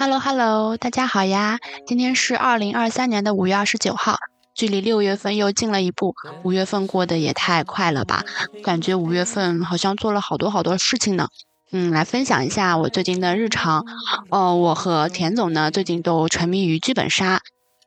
Hello Hello，大家好呀！今天是二零二三年的五月二十九号，距离六月份又近了一步。五月份过得也太快了吧，感觉五月份好像做了好多好多事情呢。嗯，来分享一下我最近的日常。哦，我和田总呢最近都沉迷于剧本杀。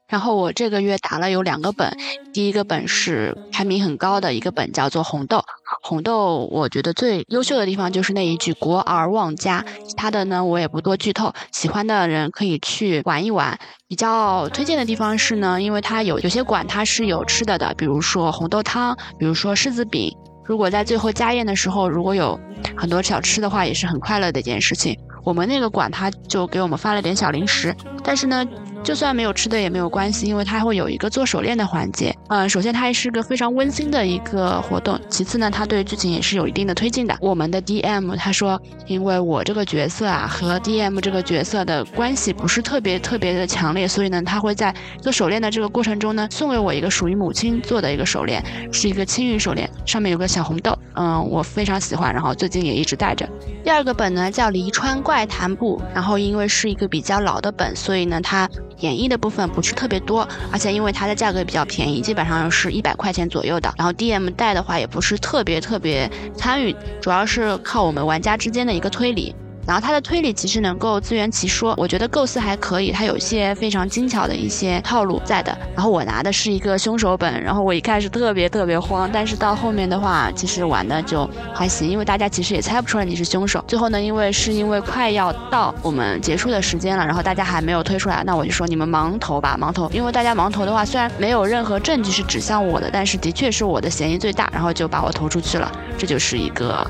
然后我这个月打了有两个本，第一个本是排名很高的一个本，叫做红豆。红豆我觉得最优秀的地方就是那一句“国而忘家”，其他的呢我也不多剧透，喜欢的人可以去玩一玩。比较推荐的地方是呢，因为它有有些馆它是有吃的的，比如说红豆汤，比如说柿子饼。如果在最后家宴的时候，如果有很多小吃的话，也是很快乐的一件事情。我们那个馆他就给我们发了点小零食，但是呢。就算没有吃的也没有关系，因为它会有一个做手链的环节。嗯，首先它还是个非常温馨的一个活动，其次呢，它对剧情也是有一定的推进的。我们的 DM 他说，因为我这个角色啊和 DM 这个角色的关系不是特别特别的强烈，所以呢，他会在做手链的这个过程中呢，送给我一个属于母亲做的一个手链，是一个青云手链，上面有个小红豆。嗯，我非常喜欢，然后最近也一直带着。第二个本呢叫《离川怪谈簿》，然后因为是一个比较老的本，所以呢它。演绎的部分不是特别多，而且因为它的价格比较便宜，基本上是一百块钱左右的。然后 DM 带的话也不是特别特别参与，主要是靠我们玩家之间的一个推理。然后它的推理其实能够自圆其说，我觉得构思还可以，它有一些非常精巧的一些套路在的。然后我拿的是一个凶手本，然后我一开始特别特别慌，但是到后面的话，其实玩的就还行，因为大家其实也猜不出来你是凶手。最后呢，因为是因为快要到我们结束的时间了，然后大家还没有推出来，那我就说你们盲投吧，盲投。因为大家盲投的话，虽然没有任何证据是指向我的，但是的确是我的嫌疑最大，然后就把我投出去了，这就是一个。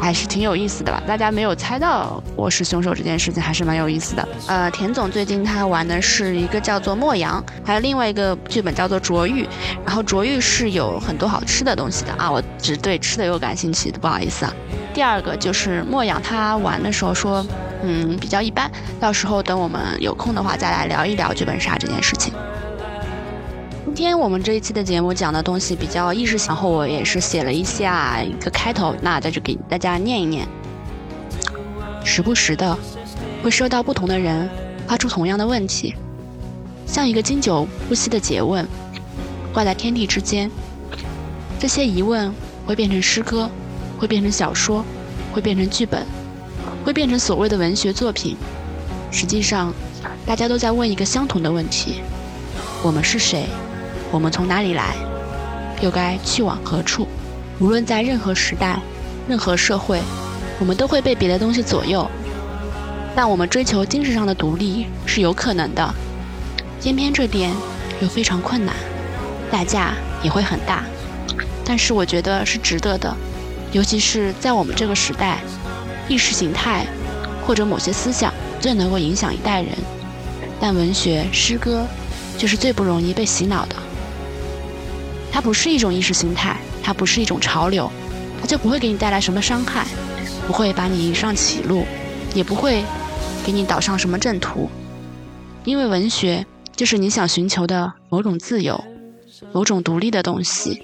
还是挺有意思的吧？大家没有猜到我是凶手这件事情，还是蛮有意思的。呃，田总最近他玩的是一个叫做莫阳，还有另外一个剧本叫做卓玉。然后卓玉是有很多好吃的东西的啊，我只对吃的有感兴趣，不好意思啊。第二个就是莫阳，他玩的时候说，嗯，比较一般。到时候等我们有空的话，再来聊一聊剧本杀这件事情。今天我们这一期的节目讲的东西比较意识，然后我也是写了一下一个开头，那在这给大家念一念。时不时的会收到不同的人发出同样的问题，像一个经久不息的诘问，挂在天地之间。这些疑问会变成诗歌，会变成小说，会变成剧本，会变成所谓的文学作品。实际上，大家都在问一个相同的问题：我们是谁？我们从哪里来，又该去往何处？无论在任何时代、任何社会，我们都会被别的东西左右。但我们追求精神上的独立是有可能的，偏偏这点又非常困难，代价也会很大。但是我觉得是值得的，尤其是在我们这个时代，意识形态或者某些思想最能够影响一代人，但文学、诗歌就是最不容易被洗脑的。它不是一种意识形态，它不是一种潮流，它就不会给你带来什么伤害，不会把你引上歧路，也不会给你导上什么正途。因为文学就是你想寻求的某种自由，某种独立的东西。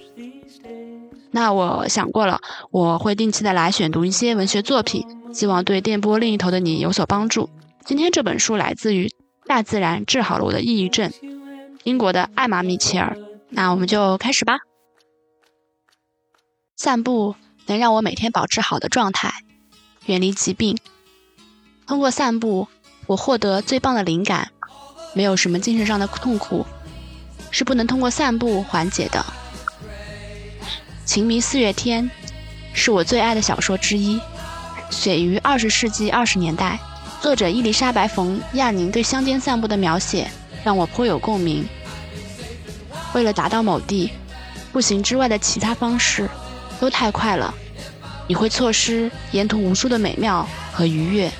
那我想过了，我会定期的来选读一些文学作品，希望对电波另一头的你有所帮助。今天这本书来自于《大自然治好了我的抑郁症》，英国的艾玛·米切尔。那我们就开始吧。散步能让我每天保持好的状态，远离疾病。通过散步，我获得最棒的灵感。没有什么精神上的痛苦是不能通过散步缓解的。《情迷四月天》是我最爱的小说之一，写于二十世纪二十年代。作者伊丽莎白·冯·亚宁对乡间散步的描写让我颇有共鸣。为了达到某地，步行之外的其他方式，都太快了，你会错失沿途无数的美妙和愉悦。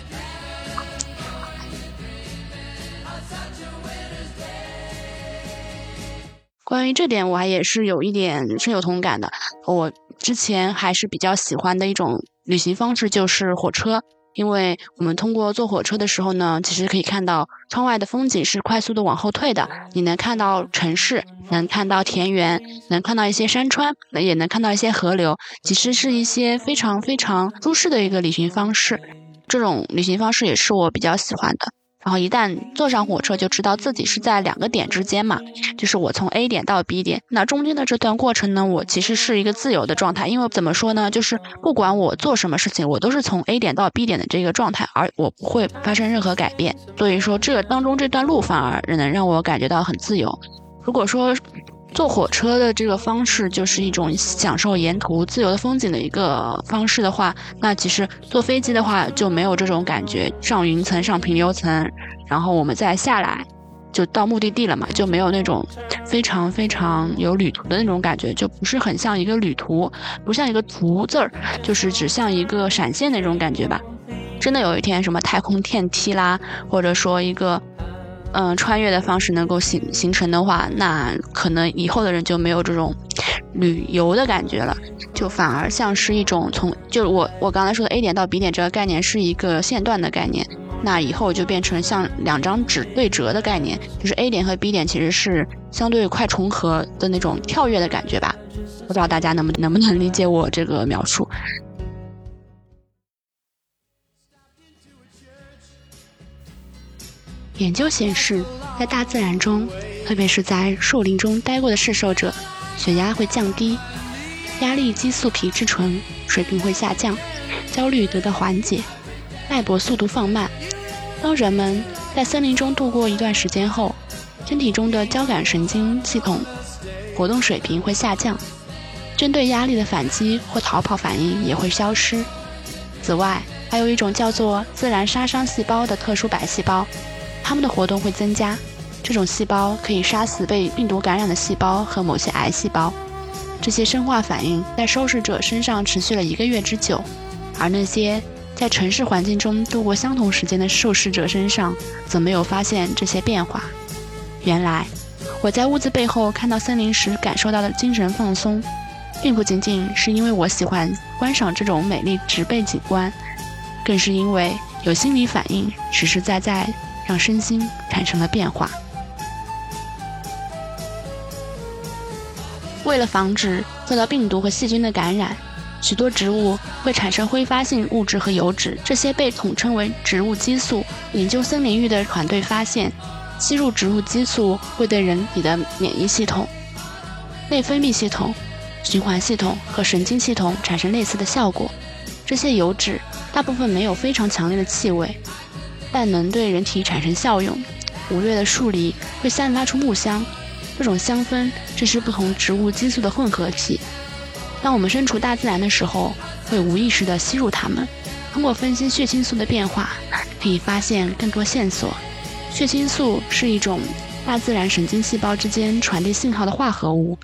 关于这点，我还也是有一点深有同感的。我之前还是比较喜欢的一种旅行方式，就是火车。因为我们通过坐火车的时候呢，其实可以看到窗外的风景是快速的往后退的，你能看到城市，能看到田园，能看到一些山川，也能看到一些河流，其实是一些非常非常舒适的一个旅行方式。这种旅行方式也是我比较喜欢的。然后一旦坐上火车，就知道自己是在两个点之间嘛，就是我从 A 点到 B 点。那中间的这段过程呢，我其实是一个自由的状态，因为怎么说呢，就是不管我做什么事情，我都是从 A 点到 B 点的这个状态，而我不会发生任何改变。所以说，这当中这段路反而能让我感觉到很自由。如果说，坐火车的这个方式就是一种享受沿途自由的风景的一个方式的话，那其实坐飞机的话就没有这种感觉，上云层上平流层，然后我们再下来就到目的地了嘛，就没有那种非常非常有旅途的那种感觉，就不是很像一个旅途，不像一个途字儿，就是只像一个闪现那种感觉吧。真的有一天什么太空电梯啦，或者说一个。嗯，穿越的方式能够形形成的话，那可能以后的人就没有这种旅游的感觉了，就反而像是一种从，就是我我刚才说的 A 点到 B 点这个概念是一个线段的概念，那以后就变成像两张纸对折的概念，就是 A 点和 B 点其实是相对快重合的那种跳跃的感觉吧，不知道大家能不能不能理解我这个描述。研究显示，在大自然中，特别是在树林中待过的试受者，血压会降低，压力激素皮质醇水平会下降，焦虑得到缓解，脉搏速度放慢。当人们在森林中度过一段时间后，身体中的交感神经系统活动水平会下降，针对压力的反击或逃跑反应也会消失。此外，还有一种叫做自然杀伤细胞的特殊白细胞。它们的活动会增加，这种细胞可以杀死被病毒感染的细胞和某些癌细胞。这些生化反应在受试者身上持续了一个月之久，而那些在城市环境中度过相同时间的受试者身上则没有发现这些变化。原来，我在屋子背后看到森林时感受到的精神放松，并不仅仅是因为我喜欢观赏这种美丽植被景观，更是因为有心理反应实实在在。让身心产生了变化。为了防止受到病毒和细菌的感染，许多植物会产生挥发性物质和油脂，这些被统称为植物激素。研究森林域的团队发现，吸入植物激素会对人体的免疫系统、内分泌系统、循环系统和神经系统产生类似的效果。这些油脂大部分没有非常强烈的气味。但能对人体产生效用。五月的树篱会散发出木香，这种香氛正是不同植物激素的混合体。当我们身处大自然的时候，会无意识地吸入它们。通过分析血清素的变化，可以发现更多线索。血清素是一种大自然神经细胞之间传递信号的化合物，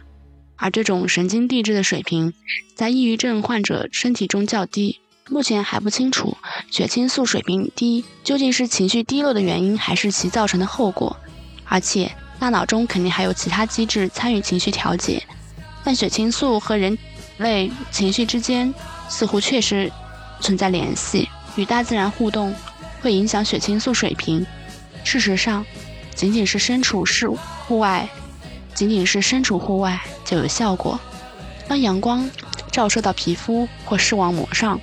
而这种神经递质的水平在抑郁症患者身体中较低。目前还不清楚血清素水平低究竟是情绪低落的原因，还是其造成的后果。而且大脑中肯定还有其他机制参与情绪调节，但血清素和人类情绪之间似乎确实存在联系。与大自然互动会影响血清素水平。事实上，仅仅是身处室户外，仅仅是身处户外就有效果。当阳光。照射到皮肤或视网膜上，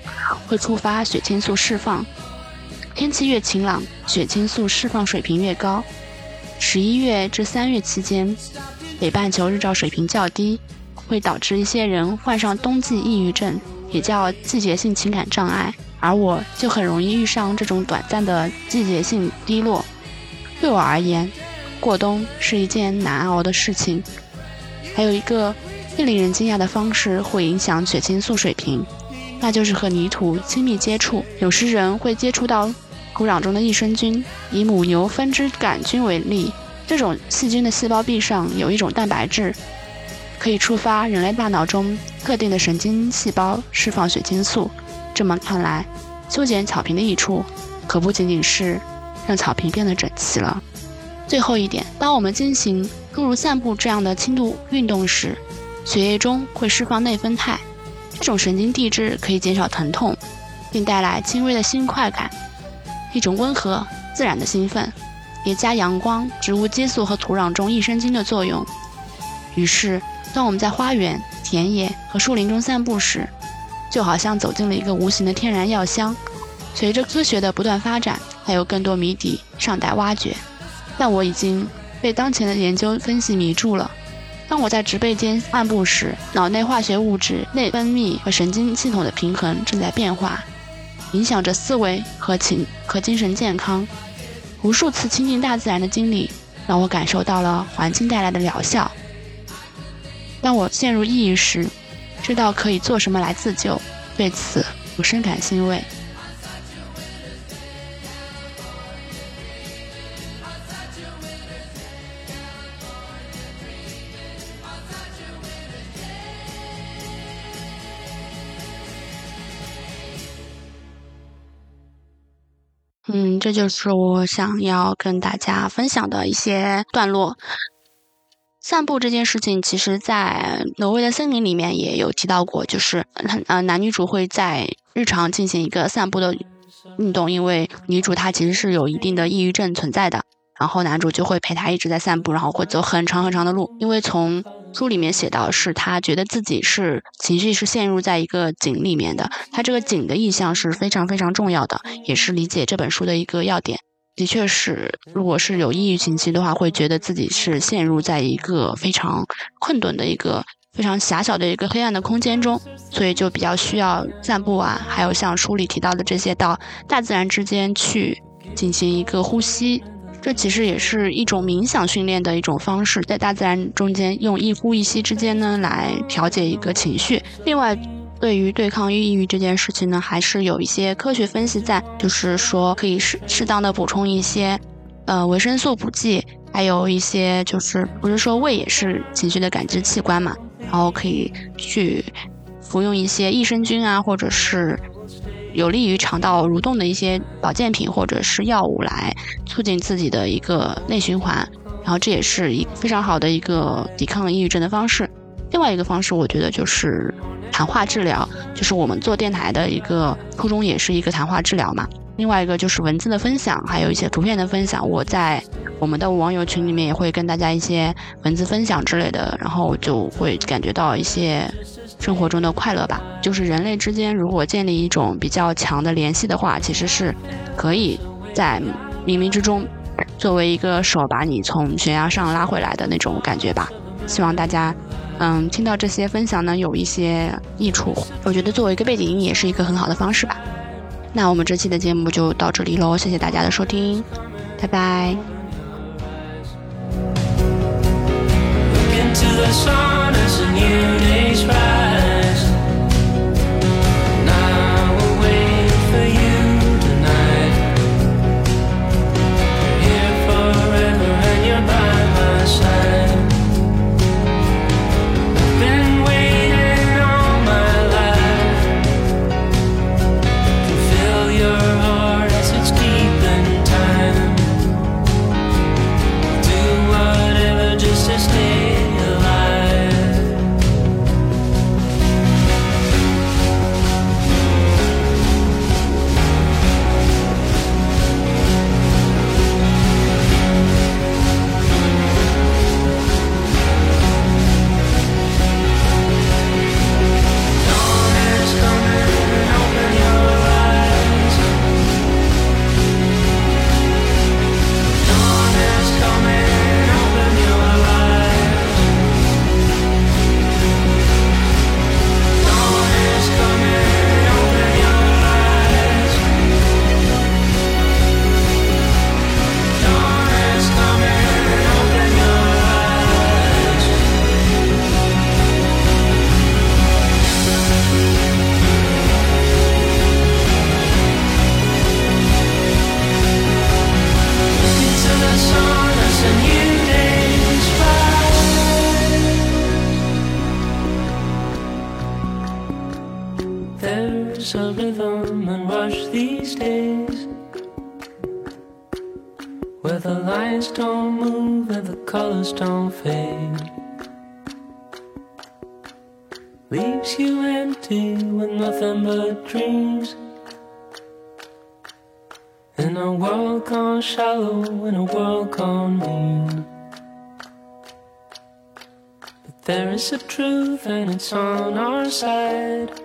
会触发血清素释放。天气越晴朗，血清素释放水平越高。十一月至三月期间，北半球日照水平较低，会导致一些人患上冬季抑郁症，也叫季节性情感障碍。而我就很容易遇上这种短暂的季节性低落。对我而言，过冬是一件难熬的事情。还有一个。更令人惊讶的方式会影响血清素水平，那就是和泥土亲密接触。有时人会接触到土壤中的益生菌。以母牛分支杆菌为例，这种细菌的细胞壁上有一种蛋白质，可以触发人类大脑中特定的神经细胞释放血清素。这么看来，修剪草坪的益处可不仅仅是让草坪变得整齐了。最后一点，当我们进行诸如散步这样的轻度运动时，血液中会释放内啡肽，这种神经递质可以减少疼痛，并带来轻微的心快感，一种温和自然的兴奋，叠加阳光、植物激素和土壤中益生菌的作用。于是，当我们在花园、田野和树林中散步时，就好像走进了一个无形的天然药箱。随着科学的不断发展，还有更多谜底尚待挖掘。但我已经被当前的研究分析迷住了。当我在植被间漫步时，脑内化学物质、内分泌和神经系统的平衡正在变化，影响着思维和情和精神健康。无数次亲近大自然的经历，让我感受到了环境带来的疗效。当我陷入抑郁时，知道可以做什么来自救，对此我深感欣慰。嗯，这就是我想要跟大家分享的一些段落。散步这件事情，其实，在挪威的森林里面也有提到过，就是呃男女主会在日常进行一个散步的运动，因为女主她其实是有一定的抑郁症存在的，然后男主就会陪她一直在散步，然后会走很长很长的路，因为从书里面写到是他觉得自己是情绪是陷入在一个井里面的，他这个井的意象是非常非常重要的，也是理解这本书的一个要点。的确是，如果是有抑郁情绪的话，会觉得自己是陷入在一个非常困顿的一个非常狭小的一个黑暗的空间中，所以就比较需要散步啊，还有像书里提到的这些，到大自然之间去进行一个呼吸，这其实也是一种冥想训练的一种方式，在大自然中间用一呼一吸之间呢，来调节一个情绪。另外。对于对抗抑郁这件事情呢，还是有一些科学分析在，就是说可以适适当的补充一些，呃维生素补剂，还有一些就是不是说胃也是情绪的感知器官嘛，然后可以去服用一些益生菌啊，或者是有利于肠道蠕动的一些保健品或者是药物来促进自己的一个内循环，然后这也是一非常好的一个抵抗抑郁症的方式。另外一个方式，我觉得就是谈话治疗，就是我们做电台的一个初衷，也是一个谈话治疗嘛。另外一个就是文字的分享，还有一些图片的分享。我在我们的网友群里面也会跟大家一些文字分享之类的，然后就会感觉到一些生活中的快乐吧。就是人类之间如果建立一种比较强的联系的话，其实是可以在冥冥之中，作为一个手把你从悬崖上拉回来的那种感觉吧，希望大家嗯听到这些分享呢，有一些益处，我觉得作为一个背景音也是一个很好的方式吧。那我们这期的节目就到这里喽，谢谢大家的收听，拜拜。time. Lights don't move and the colors don't fade. Leaves you empty with nothing but dreams. In a world gone shallow, in a world gone mean. But there is a truth and it's on our side.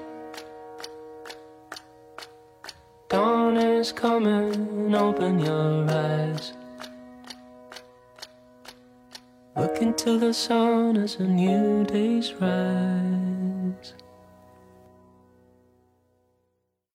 Dawn is coming, open your eyes. Look into the sun as a new day's rise.